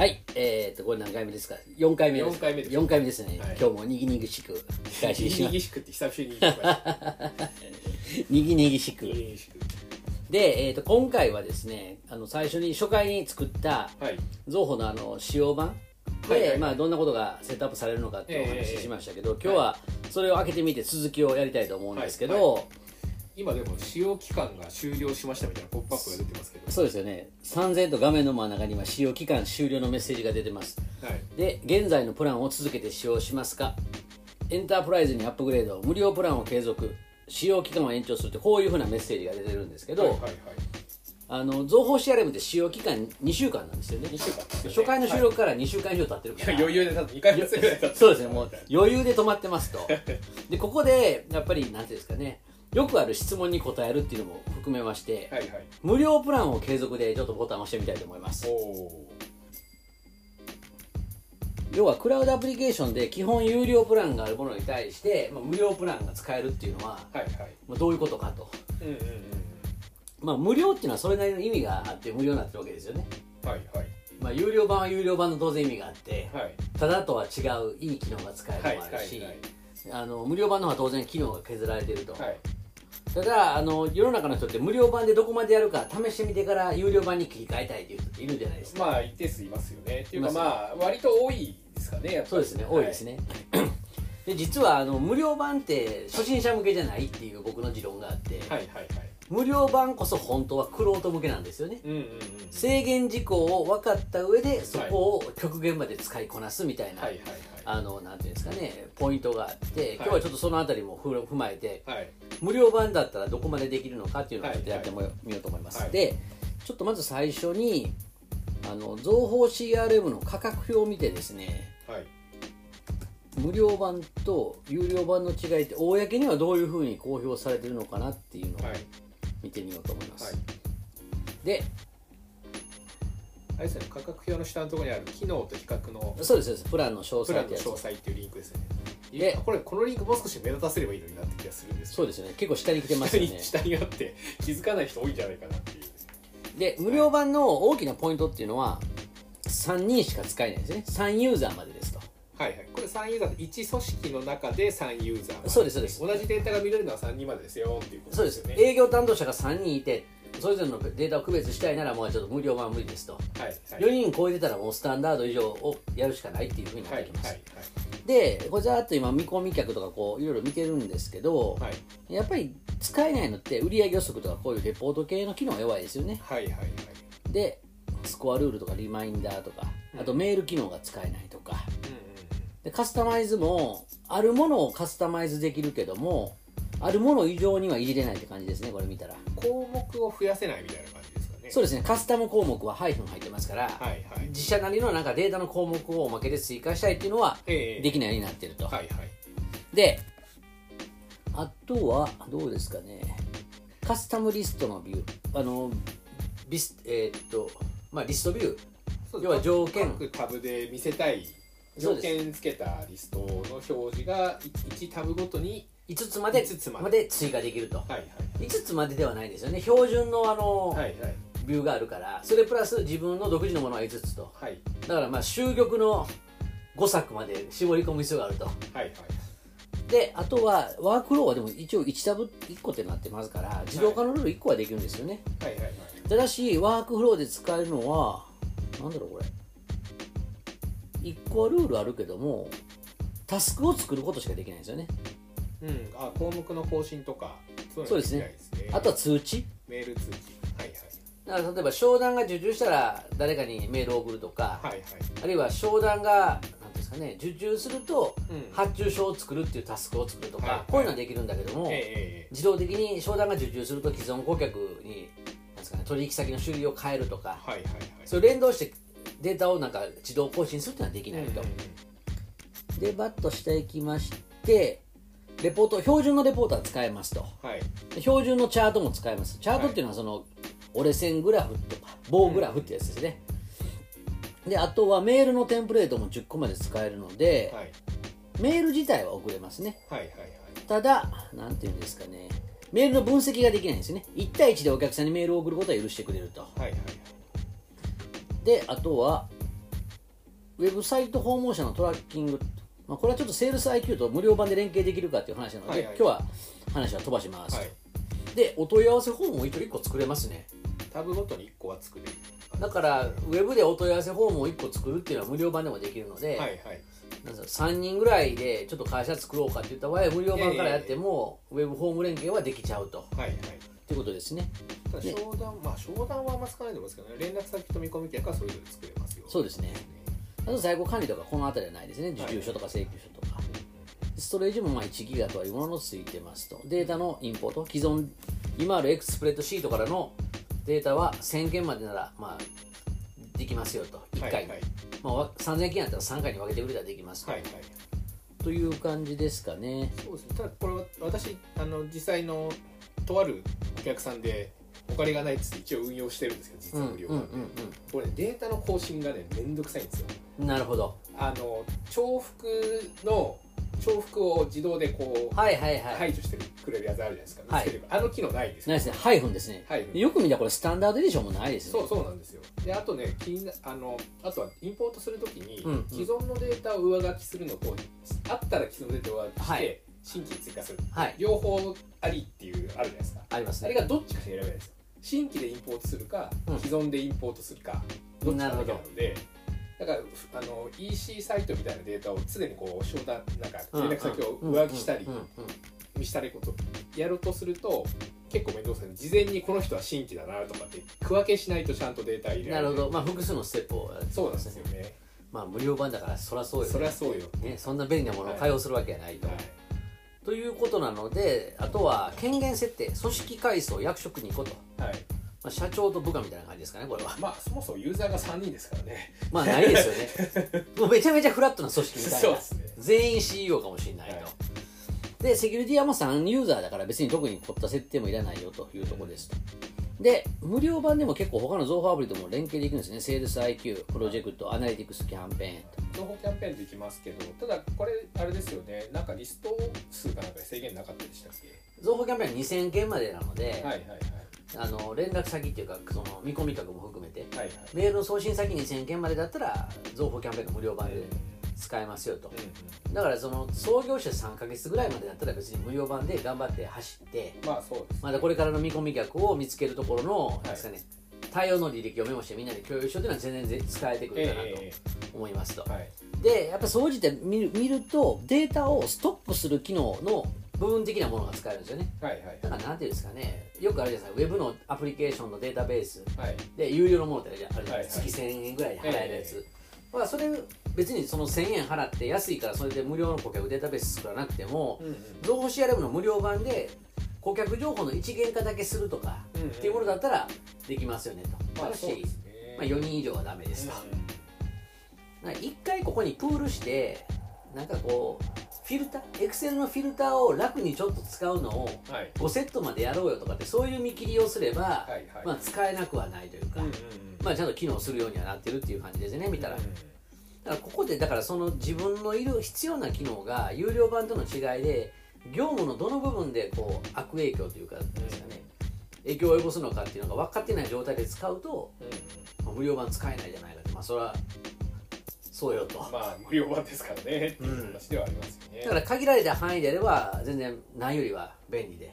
はい、えー、とこれ何回目ですか？4回目です。四回目です。4回目ですね、はい。今日もにぎにぎしく。開始しまにぎしくって久しぶりに言いました。にぎにぎしく。にぎしく。で、えー、と今回はですねあの最初に初回に作ったはい。ゾーホのあの使用版で、はいはいはい。まあ、どんなことがセットアップされるのかってお話ええししましたけど、今日はそれを開けてみて続きをやりたいと思うんですけど、はい。は今でも使用期間が終了しましたみたいなポップアップが出てますけど。そうですよね。3000と画面の真ん中には使用期間終了のメッセージが出てます。はい。で現在のプランを続けて使用しますか。エンタープライズにアップグレード無料プランを継続。使用期間を延長するってこういうふうなメッセージが出てるんですけど、はいはいはい。あの情報 CRM って使用期間2週間なんですよね。2週間ね。初回の収録から2週間以上経ってるから、いや余裕で多分2回目ぐらい経ってそうですね。もう余裕で止まってますと。でここでやっぱりなんていうんですかねよくある質問に答えるっていうのも含めまして、はいはい。無料プランを継続でちょっとボタンを押してみたいと思います。要はクラウドアプリケーションで基本有料プランがあるものに対して、まあ、無料プランが使えるっていうのは、はいはい。まあ、どういうことかと、うんうんうんまあ、無料っていうのはそれなりの意味があって無料になってるわけですよね、はいはい。まあ、有料版は有料版の当然意味があってはい。ただとは違ういい機能が使えるはいのもあるし、はいはい。あの無料版の方は当然機能が削られてると、はいただあの世の中の人って無料版でどこまでやるか試してみてから有料版に切り替えたいっていう人っているじゃないですか、まあ一定数いますよね。っていうかいまあ割と多いですかねそうですね多いですね、で実はあの無料版って初心者向けじゃないっていう僕の持論があって、はいはいはい。無料版こそ本当はクロ向けなんですよね。うんうんうん制限事項を分かった上でそこを極限まで使いこなすみたいな、はいはいあのなんていうんですかねポイントがあって今日はちょっとそのあたりもふ踏まえてはい。はい無料版だったらどこまでできるのかっていうのをちょっとやってもみようと思います、はい。でちょっとまず最初にあの情報 CRM の価格表を見てですねはい。無料版と有料版の違いって公にはどういうふうに公表されてるのかなっていうのをはい。見てみようと思います、はい。であれですね価格表の下のところにある機能と比較のそうですそうです。プランの詳プランの詳細っていうリンクですね。でこれこのリンクもう少し目立たせればいいのになって気がするんですそうですよね。結構下に来てます下よね。に下にあって気づかない人多いんじゃないかなっていう。で無料版の大きなポイントっていうのは3人しか使えないですね。3ユーザーまでですと。はいはい。これ3ユーザー1組織の中で3ユーザーそうですそうです。同じデータが見れるのは3人までですよっていうことそうです。営業担当者が3人いてそれぞれのデータを区別したいならもうちょっと無料版は無理ですと。はいはい。4人超えてたらもうスタンダード以上をやるしかないっていうふうになっはいてきます、はいでこれざーっと今見込み客とかこういろいろ見てるんですけど、はいはいやっぱり使えないのって売上予測とかこういうレポート系の機能が弱いですよね。はいはいはい。でスコアルールとかリマインダーとかあとメール機能が使えないとか。でカスタマイズもあるものをカスタマイズできるけどもあるもの以上にはいじれないって感じですねこれ見たら。項目を増やせないみたいな感じですかね。そうですねカスタム項目はハイフン入ってますから、はいはい。自社なりのなんかデータの項目をおまけで追加したいっていうのはええ。できないようになってると、はいはい。であとはどうですかね。カスタムリストのビューあのビスえーっとまあリストビュー。要は条件。各タブで見せたい条件付けたリストの表示が1タブごとに5つまで5つまで。追加できると。はいはい。5つまでではないんですよね。標準のあの、はいはい。ビューがあるから。それプラス自分の独自のものは5つと。はい。だからまあ終局の5作まで絞り込む必要があると。はいはい。であとはワークフローはでも一応1タブ1個ってなってますから自動化のルール1個はできるんですよね、はいはいはい。ただしワークフローで使えるのはなんだろうこれ。1個はルールあるけどもタスクを作ることしかできないんですよねうん。あ項目の更新とかそういうですね。あとは通知。メール通知。はいはい。だから例えば商談が受注したら誰かにメールを送るとか、はいはい。あるいは商談がなんていうんですかね受注するとうん。発注書を作るっていうタスクを作るとか、はいはい。こういうのはできるんだけども、ええええ自動的に商談が受注すると既存顧客にですか、ね、取引先の種類を変えるとかはいはいはい。それを連動してデータをなんか自動更新するっていうのはできないと、うんうん。でバッとしていきましてレポート標準のレポートは使えますと。うんはい。で標準のチャートも使えます。チャートっていうのはその、折れ線グラフとか棒グラフってやつですね、であとはメールのテンプレートも10個まで使えるので、はい。メール自体は送れますね。はいはいはい。ただなんていうんですかね。メールの分析ができないんですね。1対1でお客さんにメールを送ることは許してくれると。はいはいはい。であとはウェブサイト訪問者のトラッキング、まあ、これはちょっとセールス IQ と無料版で連携できるかっていう話なので、はいはい。今日は話は飛ばします、はい。でお問い合わせフォームを一応1個作れますね。タブごとに1個は作れる。だからウェブでお問い合わせフォームを1個作るっていうのは無料版でもできるので、はいはい。なんですか3人ぐらいでちょっと会社作ろうかって言った場合は無料版からやっても、ウェブフォーム連携はできちゃうと。はいはい。っていうことですね。商談まあ商談はあんま使わないと思うんですけどね。連絡先と見込み客はそれぞれ作れますよ。そうですねあと在庫管理とかこの辺りはないですね。受注書とか請求書とか、ストレージもまあ1ギガというもののついてますと。データのインポート。既存今あるエクスプレッドシートからのデータは1000件までならまあできますよと。1回に、はいはい。まあわ、3000件やったら3回に分けてくれたらできますと、はいはい。という感じですかね。そうですね。ただこれは私あの実際のとあるお客さんでお金がないっつって一応運用してるんですけど実うんうんは無料なんで、これねデータの更新がねめんどくさいんですよ。うんなるほど。あの重複の重複を自動でこうはいはいはい、排除してくれるやつあるじゃないですか、はい。あの機能ないんですよないですね。ハイフンですね、よく見たらこれスタンダードエディションもないですよね。そうそうなんですよ。であとね気になあのあとはインポートするときに、うんうん。既存のデータを上書きするのとあったら既存のデータを上書きして、はい。新規に追加する。はい。両方ありっていうあるじゃないですか。ありますね。あれがどっちかしか選べないですよ新規でインポートするか、うん。既存でインポートするかどっちかだけなのでだからふあの EC サイトみたいなデータを常にこう商談なんか連絡先を上書きしたりうん。うん。うん。見したりことやるとすると結構面倒くさい事前にこの人は新規だなとかって区分けしないとちゃんとデータ入れられるなるほど、まあ、複数のステップをやってそうなんですよね。まあ、無料版だからそりゃそうよ、ね、そりゃそうよ。ね、そんな便利なものを開放するわけがないと、はいということなのであとは権限設定組織階層役職に行こうと、はい。まあ、社長と部下みたいな感じですかねこれは。まあそもそもユーザーが3人ですからね。まあないですよね。もうめちゃめちゃフラットな組織みたいな。そうですね。全員 CEO かもしれないと、はい。でセキュリティはもう3ユーザーだから別に特に凝った設定もいらないよというところですと、で無料版でも結構他の情報アプリとも連携できるんですね。セールス IQ プロジェクトアナリティクスキャンペーンと。情報キャンペーンできますけどただこれあれですよね。なんかリスト数かなんかで制限なかったでしたっけ？情報キャンペーン2000件までなので、はいはいはい。あの連絡先っていうかその見込み客も含めてはいはい。メールの送信先2000件までだったら情報キャンペーンの無料版でうん使えますよと。うんだからその創業者3ヶ月ぐらいまでだったら別に無料版で頑張って走ってまあそうですまだこれからの見込み客を見つけるところの、ですかね対応の履歴をメモしてみんなで共有しようというのは全然使えてくるかなとえ思いますと、えはい。でやっぱ総じて見る見るとデータをストックする機能の部分的なものが使えるんですよね。はいはい。だからなんていうんですかね。よくあるじゃないですか。ウェブのアプリケーションのデータベース。はい。で有料のものってあるじゃないですか、月1000円ぐらいで払えるやつ、え。まあ、それ別にその1000円払って安いからそれで無料の顧客データベース作らなくても、うんうん。情報 CRM の無料版で顧客情報の一元化だけするとか、うんうん。っていうものだったらできますよねと、まあそうですね。まあ、4人以上はダメですと、なんか一回ここにプールしてなんかこうフィルターエクセルのフィルターを楽にちょっと使うのをうんはい。5セットまでやろうよとかってそういう見切りをすれば、はいはい。まあ、使えなくはないというか、うんうんうん。まあ、ちゃんと機能するようにはなってるっていう感じですね見たら、うんだからここでだからその自分のいる必要な機能が有料版との違いで業務のどの部分でこう悪影響というかですかね、影響を及ぼすのかっていうのが分かってない状態で使うと、うん。まあ無料版使えないじゃないかとまあそれはそうよと、まあ無料版ですからね。っていう話ではありますよね。だから限られた範囲であれば全然ないよりは便利で。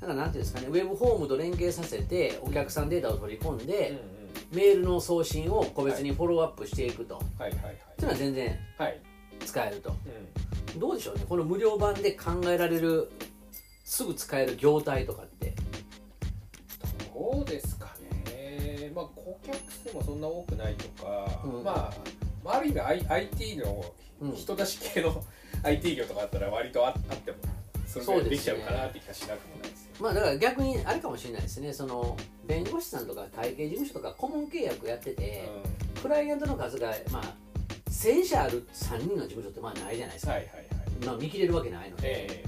だからなんていうんですかね。ウェブフォームと連携させてお客さんデータを取り込んで、うんうんメールの送信を個別にフォローアップしていくと、はいはいはい。っていうのは全然はい。使えると。うん。どうでしょうね。この無料版で考えられるすぐ使える業態とかって。どうですかね、まあ、顧客数もそんな多くないとか、うん。まあ、まあ、ある意味 IT のうん人出し系の IT 業とかあったら割とああってもそれぐらいできちゃうかなって気がしなくもないですよ。まあだから逆にあれかもしれないですね。その弁護士さんとか会計事務所とか顧問契約やってて、クライアントの数がまあ1000社ある3人の事務所ってまあないじゃないですか、はいはいはい。まあ、見切れるわけないので、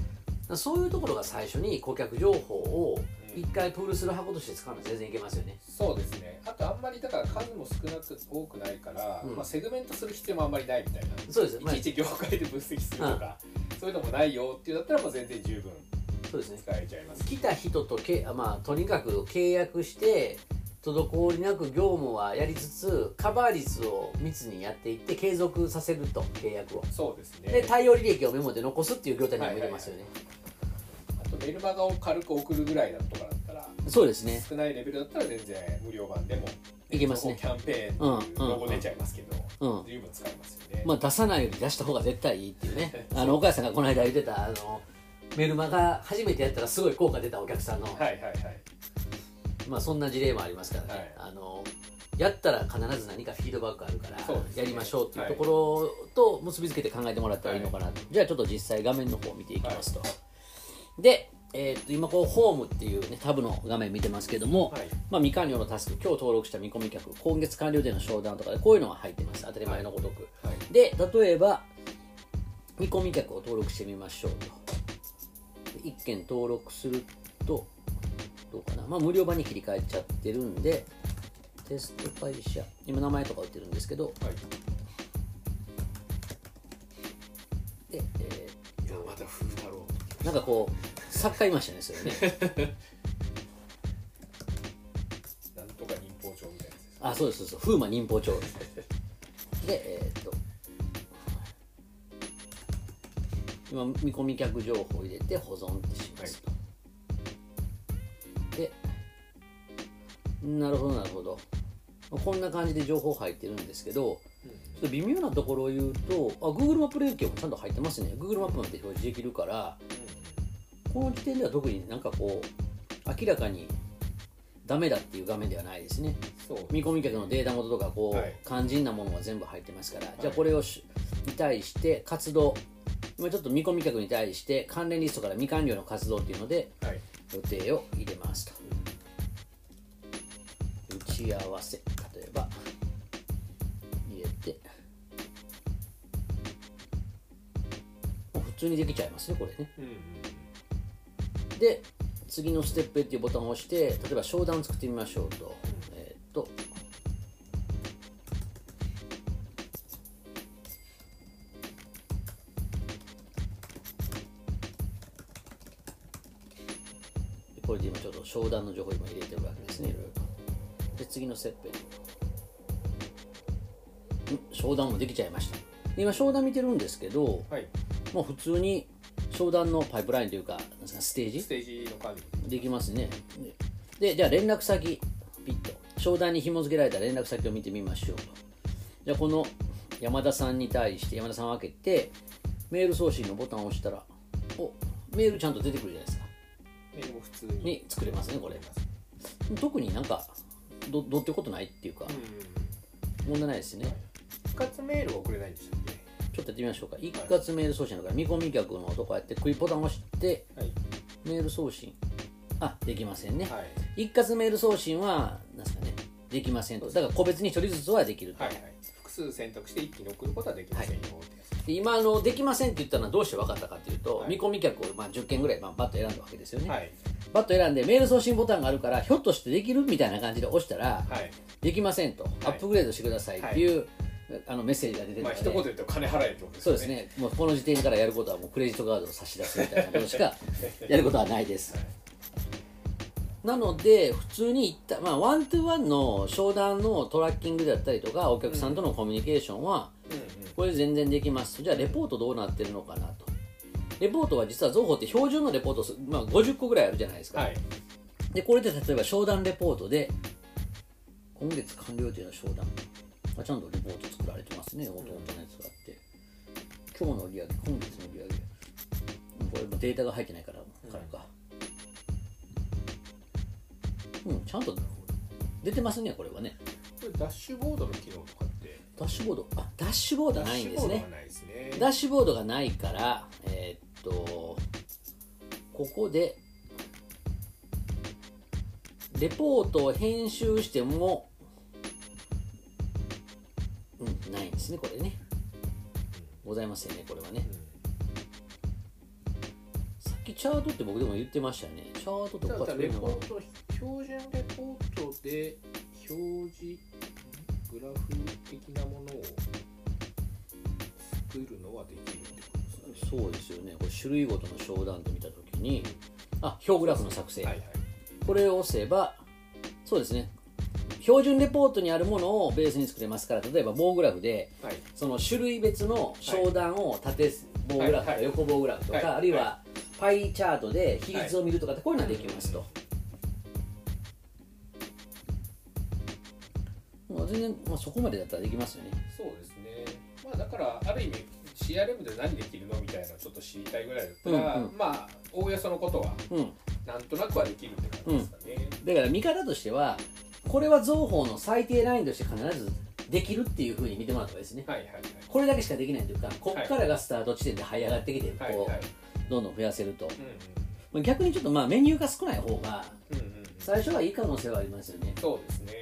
えそういうところが最初に顧客情報をうん一回プールする箱として使うのは全然いけますよね。ーそうですね。あとあんまりだから数も少なく多くないから、うん。まあ、セグメントする必要もあんまりないみたいな。そうです、まあいちいち業界で分析するとか、そういうのもないよっていうだったらもう全然十分そうですね。使えちゃいます。来た人とけ、まあ、とにかく契約して滞りなく業務はやりつつカバー率を密にやっていって継続させると契約を。そうですね。で対応履歴をメモで残すっていう業態にも入れますよね、あとメルマガを軽く送るぐらいだとかだったらそうですね。少ないレベルだったら全然無料版でもいけますね。キャンペーンっていうロゴ出ちゃいますけど、うん。十分使えますよね、まあ出さないより出した方が絶対いいっていうね。あの岡谷さんがこの間言ってたあのメルマガ初めてやったらすごい効果出たお客さんの、はいはいはい。まあそんな事例もありますからね、はいあのやったら必ず何かフィードバックあるからやりましょうっていうところと結びつけて考えてもらったらいいのかなと、じゃあちょっと実際画面の方を見ていきますと、で、えーっと今こうホームっていう、ね、タブの画面見てますけども、はい。まあ、未完了のタスク今日登録した見込み客今月完了での商談とかでこういうのが入ってます。当たり前のごとく、はい。で例えば見込み客を登録してみましょうと1件登録するとどうかな、まあ、無料版に切り替えちゃってるんでテスト会社今名前とか売ってるんですけどはい。で、え山田風太郎。ーなんかこう作家いましたねそれね。なんとか忍法帳みたいなやつですあそうですそうです。風魔忍法帳。でえー今見込み客情報を入れて保存ってしますと、でなるほどなるほど。こんな感じで情報入ってるんですけどちょっと微妙なところを言うとあ Google マップ連携もちゃんと入ってますね。Google マップまで表示できるからこの時点では特になんかこう明らかにダメだっていう画面ではないですね。見込み客のデータ元とかこう、はい。肝心なものが全部入ってますから、じゃあこれをしに対して活動今ちょっと見込み客に対して関連リストから未完了の活動っていうのではい。予定を入れますと。打ち合わせ例えば入れて。もう普通にできちゃいますねこれね。うんうんで次のステップへっていうボタンを押して例えば商談を作ってみましょうと、えーっと商談の情報を今入れてるわけですねいろいろ。とで次のステップ商談もできちゃいました。今商談見てるんですけどはい。もう普通に商談のパイプラインというかステージ？ステージの管理。できますね。ででじゃあ連絡先ピッと。商談に紐付けられた連絡先を見てみましょうと。じゃあこの山田さんに対して山田さんを開けてメール送信のボタンを押したらおメールちゃんと出てくるじゃないにに作れますねこれ。特になんかどどうってことないっていうかうん問題ないですね。一括メールは送れないんでしたっけ？ちょっとやってみましょうか。一括メール送信だから見込み客のとこやってクリボタンを押してはい。メール送信。あできませんね、はい。一括メール送信はなんですかね。できませんと。だから個別に一人ずつはできると、はいはい。複数選択して一気に送ることはできませんよってやつで今あのできませんって言ったのはどうして分かったかというと、はい。見込み客をまあ10件ぐらい、まあ、バッと選んだわけですよね、はい。バッと選んでメール送信ボタンがあるからひょっとしてできるみたいな感じで押したら、はい。できませんと、アップグレードしてくださいっていう、あのメッセージが出てるので、まあ一言で言うと金払えってことですそうですね。もうこの時点からやることはもうクレジットカードを差し出すみたいなことしか やることはないです。はい。なので普通にいった、まあ、ワントゥーワンの商談のトラッキングだったりとかお客さんとのコミュニケーションはうんうんこれ全然できます。じゃあレポートどうなってるのかなと。レポートは実は情報って標準のレポートす、まあ、50個ぐらいあるじゃないですか、はい。でこれで例えば商談レポートで今月完了時の商談。あちゃんとレポート作られてますね。元々のやつがあって。今日の売り上げ今月の売り上げ。うんこれもデータが入ってないから分か。るかうん、ちゃんと出てますねこれはね。これダッシュボードの機能とかダッシュボードあダッシュボードないんですね。ダッシュボードがないからえーっとここでレポートを編集してもうんないんですねこれね。ございませんねこれはね。さっきチャートって僕でも言ってましたよね。チャートとだかレポート標準レポートで表示グラフ的なものを作るのはできるってことですかね。そうですよね。これ種類ごとの商談と見たときにあ表グラフの作成、はいはい。これを押せばそうですね。標準レポートにあるものをベースに作れますから例えば棒グラフではい。その種類別の商談を縦棒グラフとかはいはい。横棒グラフとはいかあるいはパイチャートで比率を見るとかってこういうのはできますと。もう全然、まあ、そこまでだったらできますよね。そうですね。まあだからある意味 CRM で何できるのみたいなのちょっと知りたいぐらいだったら、うんうん。まあおおよそのことはうん、なんとなくはできるって感じですかね、だから見方としてはこれは双方の最低ラインとして必ずできるっていうふうに見てもらった方がいいですね。はいはいはい。これだけしかできないというかこっからがスタート地点で這い上がってきてこはいはいうどんどん増やせると、うんまあ逆にちょっとまあメニューが少ない方がうんうんうん。最初はいい可能性はありますよね。そうですね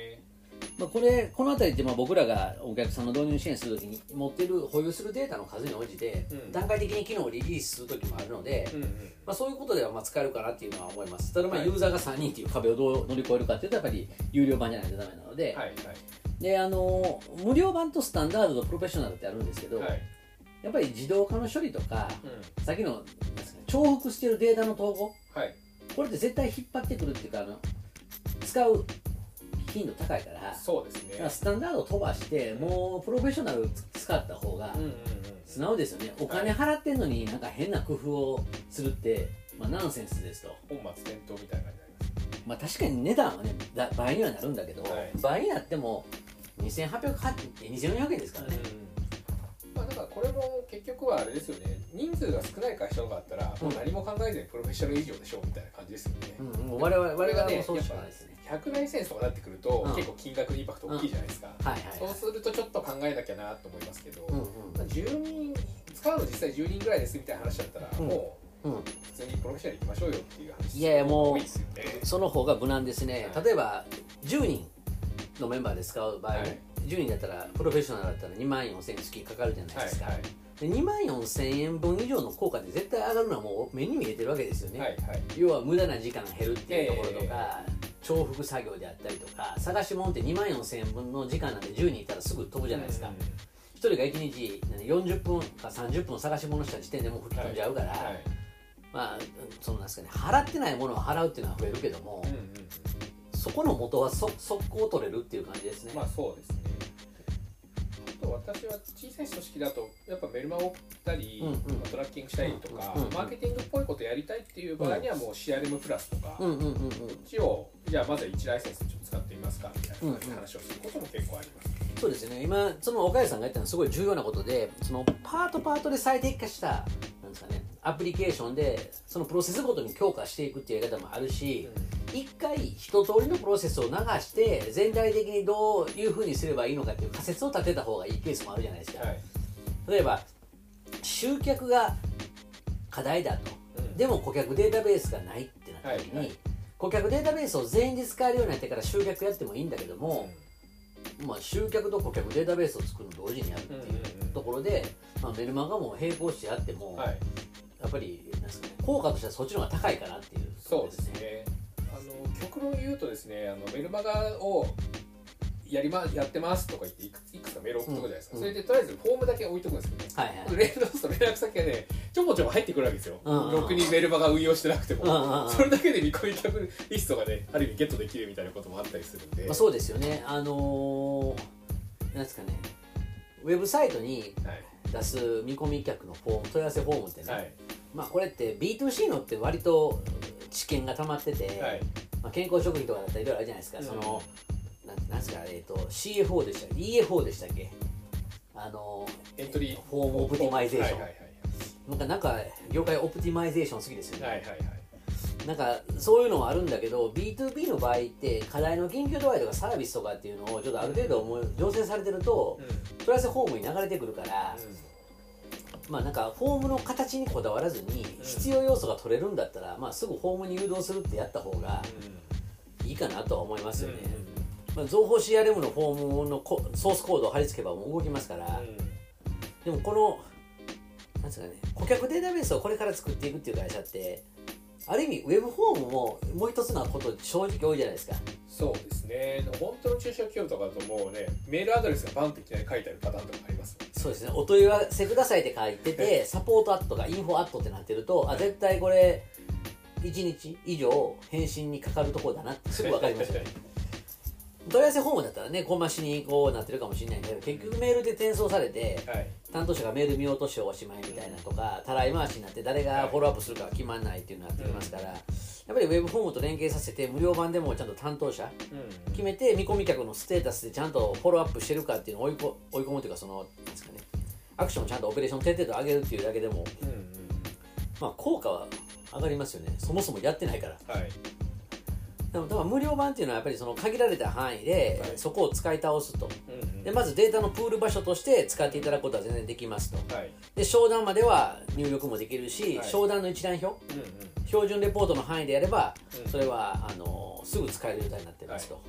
まあ、これこの辺りってまあ僕らがお客さんの導入支援するときに持ってる保有するデータの数に応じてうん。段階的に機能をリリースするときもあるので、うんうん。まあ、そういうことではまあ使えるかなっていうのは思います。ただまあはい。ユーザーが3人っていう壁をどう乗り越えるかっていうとやっぱり有料版じゃないとダメなので,、はいはい。であの無料版とスタンダードとプロフェッショナルってあるんですけど、はい。やっぱり自動化の処理とかうん。さっきの重複してるデータの統合はい。これって絶対引っ張ってくるっていうかあの使う頻度高いからそうですね。だからスタンダードを飛ばしてもうプロフェッショナル使った方がうんうんうん素直ですよね。お金払ってんのになんか変な工夫をするって、まあ、ナンセンスですと、本末転倒みたいな感じまあ、確かに値段はねだ倍にはなるんだけど、はい。倍になっても2800 2400円ですからね、まあ、だからこれも結局はあれですよね。人数が少ない会社とかあったらもう何も考えずにプロフェッショナル以上でしょうみたいな感じですよね、うんもう我々我々はもうそうしかないですね。100ライセンスとかなってくると、うん。結構金額インパクト大きいじゃないですか、はいはいそうするとちょっと考えなきゃなと思いますけど、うんまあ、10人使うの実際10人ぐらいですみたいな話だったら、うん。もうんうん。う普通にプロフェッショナル行きましょうよっていう話いやいやもう多いですよねその方が無難ですね。はい。例えば10人のメンバーで使う場合、はい10人だったらプロフェッショナルだったら2万4000円月かかるじゃないですか、はいで2万4000円分以上の効果で絶対上がるのはもう目に見えてるわけですよね、はいはい。要は無駄な時間減るっていうところとか、え重複作業であったりとか探し物って2万4000円分の時間なんて10人いたらすぐ飛ぶじゃないですか、うん。1人が1日何40分か30分探し物した時点でもう吹き飛んじゃうから、はいまあそのなんですかね。払ってないものを払うっていうのは増えるけども、うんうんうん。そこの元はそ速攻取れるっていう感じですね、まあそうですね。あと私は小さい組織だとやっぱメルマガを送ったり、うんうん。まあトラッキングしたりとか、うんうんうん。マーケティングっぽいことやりたいっていう場合にはもう CRM プラスとか、こうんうんうんうん。っちをじゃあまずは1ライセンスちょっと使ってみますかみたいな感じで話をすることも結構あります、そうですよね。今その岡谷さんが言ったのはすごい重要なことでそのパートパートで最適化したなんですかね。アプリケーションでそのプロセスごとに強化していくっていうやり方もあるし、一回一通りのプロセスを流して全体的にどういうふうにすればいいのかっていう仮説を立てた方がいいケースもあるじゃないですか、はい。例えば集客が課題だと。うん。でも顧客データベースがないってなった時に、はいはい。顧客データベースを全員で使えるようになってから集客やってもいいんだけども、まあ、集客と顧客データベースを作るの同時にやるっていううんうんうん。ところで、まあ、メルマガも並行してやっても、はい。やっぱりなんですか、ね、効果としてはそっちの方が高いかなっていう。そうですね。あの極論言うとですねあのメルマガをやりまやってますとか言っていくいくつかメール送っとくじゃないですか、うん。それでとりあえずフォームだけ置いとくんですよねはいはい。連動すると連絡先がねちょこちょこ入ってくるわけですよ、うんうんろくにメルマガ運用してなくても、うんそれだけで見込み客リストがねある意味ゲットできるみたいなこともあったりするんで、まあ、そうですよね。あのーなんですかね。ウェブサイトにはい出す見込み客のフォーム問い合わせフォームってね、はい。まあこれって B2C のって割と知見が溜まってて、はい。まあ、健康食品とかだったらいろいろあるじゃないですか、うん。そのなんなんですかえっ、と CFO でしたっけ？EFO でしたっけ？あのエントリーフォームオプティマイゼーション。はいはいなんかなんか業界オプティマイゼーション好きですよね、はいはいはいはいなんかそういうのはあるんだけど B2B の場合って課題の緊急度合いとかサービスとかっていうのをちょっとある程度もう醸成されてるとうん。問い合わせフォームに流れてくるから、まあなんかフォームの形にこだわらずに必要要素が取れるんだったら、まあ、すぐフォームに誘導するってやった方がいいかなとは思いますよね、まあ、情報 CRM のフォームのコソースコードを貼り付けばもう動きますから、でもこのなんですかね顧客データベースをこれから作っていくっていう会社ってある意味ウェブフォームももう一つのこと正直多いじゃないですか。そうですね。本当の中小企業とかだともうねメールアドレスがバンっていきなり書いてあるパターンとかありますそうですね。お問い合わせくださいって書いててサポートアットかインフォアットってなってるとあ絶対これ1日以上返信にかかるところだなってすぐ分かりますよ。ね 問い合わせフォームだったらね小増しにこうなってるかもしれないけど結局メールで転送されて、はい。担当者がメール見落としておしまいみたいなとかたらい回しになって誰がフォローアップするかは決まらないっていうのになってきますから、やっぱりウェブフォームと連携させて無料版でもちゃんと担当者うん。決めて見込み客のステータスでちゃんとフォローアップしてるかっていうのを追いこ追い込むというかそのなんですかねアクションをちゃんとオペレーション徹底度上げるっていうだけでもうんうん。まあ効果は上がりますよね。そもそもやってないから。はいだから無料版っていうのはやっぱりその限られた範囲ではい。そこを使い倒すと。でまずデータのプール場所として使っていただくことは全然できますと。はい。で商談までは入力もできるし、はい。商談の一覧表うんうん。標準レポートの範囲でやれば、うん。それはあのすぐ使える状態になってますと、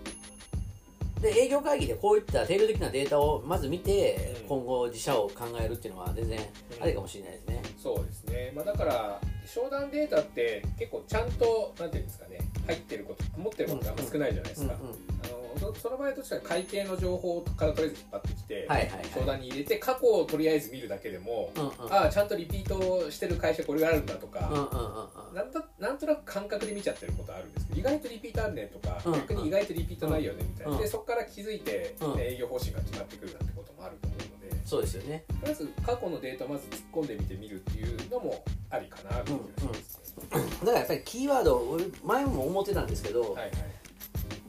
で営業会議でこういった定量的なデータをまず見て、うん。今後自社を考えるっていうのは全然うん。ありかもしれないですね、そうですね、まあ、だから商談データって結構ちゃんとなんていうんですかね入ってること持ってることがあんま少ないじゃないですか、うんうん。あのそその場合としては会計の情報からとりあえず引っ張ってきて、はいはいはい。商談に入れて過去をとりあえず見るだけでも、うんうん。ああちゃんとリピートしてる会社これがあるんだとか、うんうんうんうん。なんだなんとなく感覚で見ちゃってることあるんですけど意外とリピートあるねとか、うん逆に意外とリピートないよねみたいな、うんでそこから気づいて、うん。営業方針が決まってくるなんてこともあると思うので。そうですよね。とりあえず過去のデータをまず突っ込んでみてみるっていうのもありかなという気がしますね。だからやっぱりキーワード俺前も思ってたんですけど、はいはい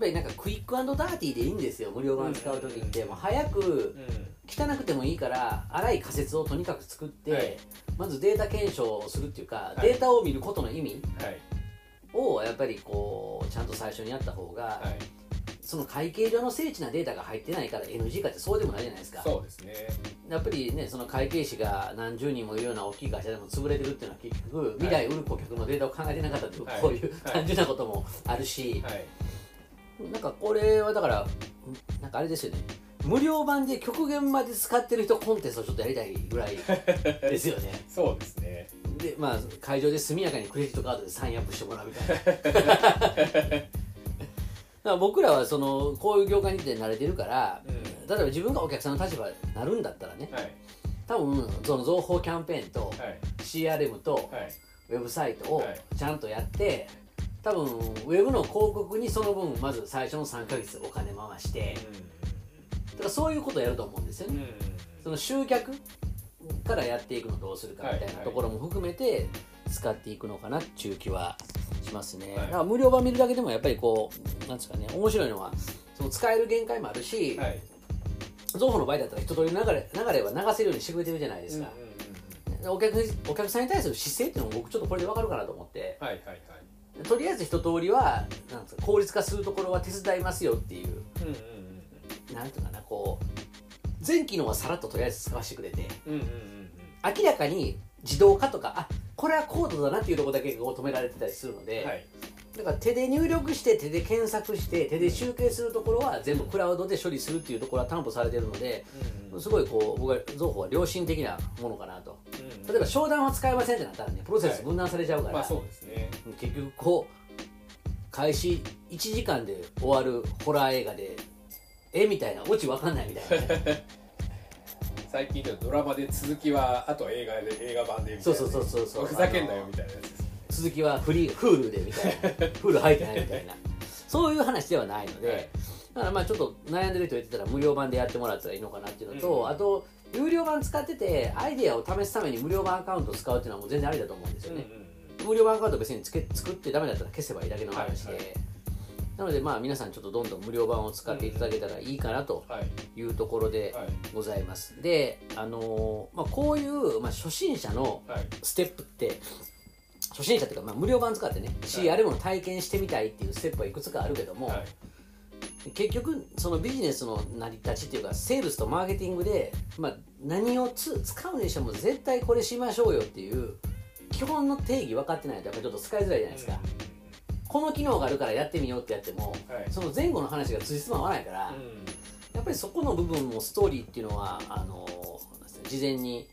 ぱりなんかクイックダーティーでいいんですよ無料版使う時って、もう早くうん。汚くてもいいから粗い仮説をとにかく作って、はい。まずデータ検証をするっていうか、い。データを見ることの意味はい。をやっぱりこうちゃんと最初にやった方が、はい。その会計上の精緻なデータが入ってないから NG かってそうでもないじゃないですか。そうですね。やっぱりねその会計士が何十人もいるような大きい会社でも潰れてるっていうのは結局未来売る顧客のデータを考えてなかったっていう、はい。こういうはい。単純なこともあるし、はいなんかこれはだからなんかあれですよね。無料版で極限まで使ってる人コンテストをちょっとやりたいぐらいですよね。そうですね。でまあ会場で速やかにクレジットカードでサインアップしてもらうみたいな。ら僕らはそのこういう業界に来て慣れてるから、うん。例えば自分がお客さんの立場になるんだったらねはい。多分その情報キャンペーンとはい。CRM とはい。ウェブサイトをはい。ちゃんとやって多分ウェブの広告にその分まず最初の3ヶ月お金回して。だからそういうことをやると思うんですよね、その集客からやっていくのをどうするかみたいなところも含めて使っていくのかなっていう気はしますね、はい。だから無料版見るだけでもやっぱりこうなんですかね面白いのはその使える限界もあるし、はい。ゾウホの場合だったら一通り流れ流れは流せるようにしてくれてるじゃないですか、お客お客さんに対する姿勢っていうのも僕ちょっとこれで分かるかなと思って。はいはいはいとりあえず一通りはなんですか効率化するところは手伝いますよっていう。うんうんうんなんていうかなこう全機能はさらっととりあえず使わせてくれて。うんうんうん明らかに自動化とかあこれはコードだなっていうところだけを止められてたりするので、うんはい。だから手で入力して手で検索して手で集計するところは全部クラウドで処理するっていうところは担保されてるのでうんうんすごいこう僕は情報は良心的なものかなと。うん例えば商談は使えませんってなったらねプロセス分断されちゃうから、まあそうですね。結局こう開始1時間で終わるホラー映画でえみたいなオチ分かんないみたいなね。最近ではドラマで続きはあと映画で映画版でみたいなそうそうそうそうそう。ふざけんなよみたいなやつです続きはフリー Hulu でみたいな Hulu 入ってないみたいな。そういう話ではないので、はい。だからまあちょっと悩んでる人言ってたら無料版でやってもらったらいいのかなっていうのと、うん。あと有料版使っててアイデアを試すために無料版アカウントを使うっていうのはもう全然ありだと思うんですよね、無料版アカウント別につけ作ってダメだったら消せばいいだけの話で、はいはい。なのでまあ皆さんちょっとどんどん無料版を使っていただけたらいいかなとはいいうところではいございます、であのーまあ、こういう、まあ、初心者のはい。ステップって初心者っていうか、まあ、無料版使ってね CRM の体験してみたいっていうステップはいくつかあるけども、はい結局そのビジネスの成り立ちっていうかセールスとマーケティングで、まあ、何をつ使うにしても絶対これしましょうよっていう基本の定義分かってないとやっぱりちょっと使いづらいじゃないですか、この機能があるからやってみようってやっても、はい。その前後の話がつじつま合わないから、やっぱりそこの部分もストーリーっていうのはあの事前に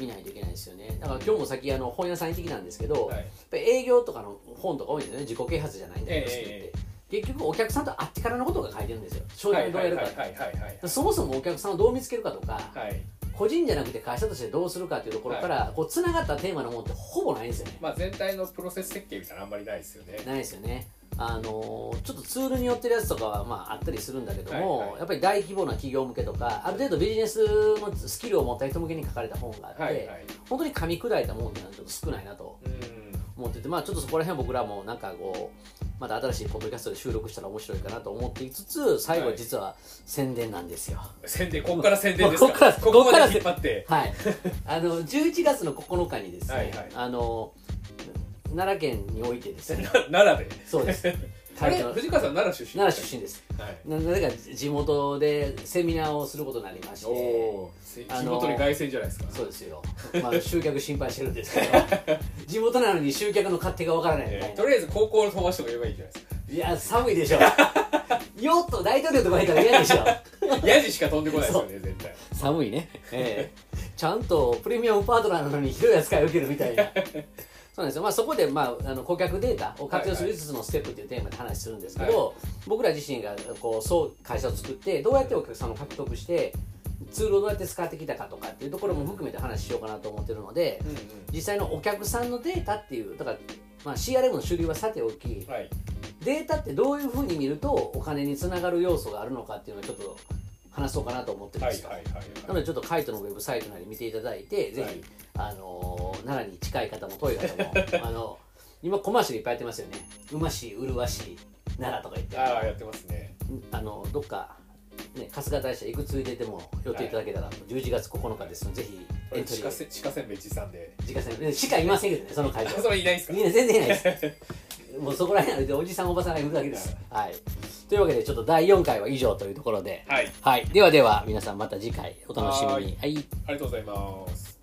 見ないといけないですよね。だから今日も先あの本屋さん行ってきたんですけど、はい。やっぱり営業とかの本とか多いんですよね。自己啓発じゃないんだけど、ってえ結局お客さんと会ってからのことが書いてるんですよ。商談どうやるか、はいはいはい。はいはいそもそもお客さんをどう見つけるかとか、はい。個人じゃなくて会社としてどうするかっていうところから、こうつながったテーマのものってほぼないんですよね。まあ全体のプロセス設計みたいなのあんまりないですよね。ないですよね。あのちょっとツールによってるやつとかはまああったりするんだけども、はいはい。やっぱり大規模な企業向けとかある程度ビジネスのスキルを持った人向けに書かれた本があって、はいはい。本当に噛み砕いたもんっていうのはちょっと少ないなと。うん思っててまあちょっとそこら辺僕らもなんかこうまた新しいポッドキャストで収録したら面白いかなと思っていつつ最後はい。実は宣伝なんですよ。宣伝ここから宣伝ですか？こっからここからで引っ張って。はい。あの11月の9日にですね、はいはい。あの奈良県においてですね。な 奈良で。そうですあれ会長藤川さん奈良出身奈良出身です。はい。ななぜか地元でセミナーをすることになりまして地元に凱旋じゃないですか。そうですよ、まあ、集客心配してるんですけど。地元なのに集客の勝手がわからないみたいな、えーとりあえず高校の友達とか言えばいいじゃないですか。いや寒いでしょ。ヨット大統領とかいたら嫌でしょ。ヤジしか飛んでこないですよね絶対。寒いね、ええちゃんとプレミアムパートナーなのにひどい扱いを受けるみたいなそうですよ、まあ、そこで、まあ、あの顧客データを活用する5つのステップっていうテーマで話するんですけど、僕ら自身がこうそう会社を作ってどうやってお客さんを獲得してツールをどうやって使ってきたかとかっていうところも含めて話しようかなと思ってるので、うん実際のお客さんのデータっていうだから、まあ、CRM の主流はさておきうんはい。データってどういうふうに見るとお金につながる要素があるのかっていうのをちょっと話そうかなと思ってるんですなのでちょっとカイトのウェブサイトなり見ていただいて、ぜはい。ひ、あのー奈良に近い方も遠い方も あの今コマーシャルいっぱいやってますよね。馬市麗し奈良とか言って。ああやってますね。あのどっか、ね、春日大社行くついででも寄っていただけたら、11月9日ですのでぜひエントリ鹿ー。せ鹿せんべい持参で。自家戦しかいませんけどねその会場。それいないんですか？みんな全然いないです。もうそこら辺歩いておじさんおばさんがいるだけですはい。というわけでちょっと第4回は以上というところで。はい。はい。ではでは皆さんまた次回お楽しみに。はい。ありがとうございます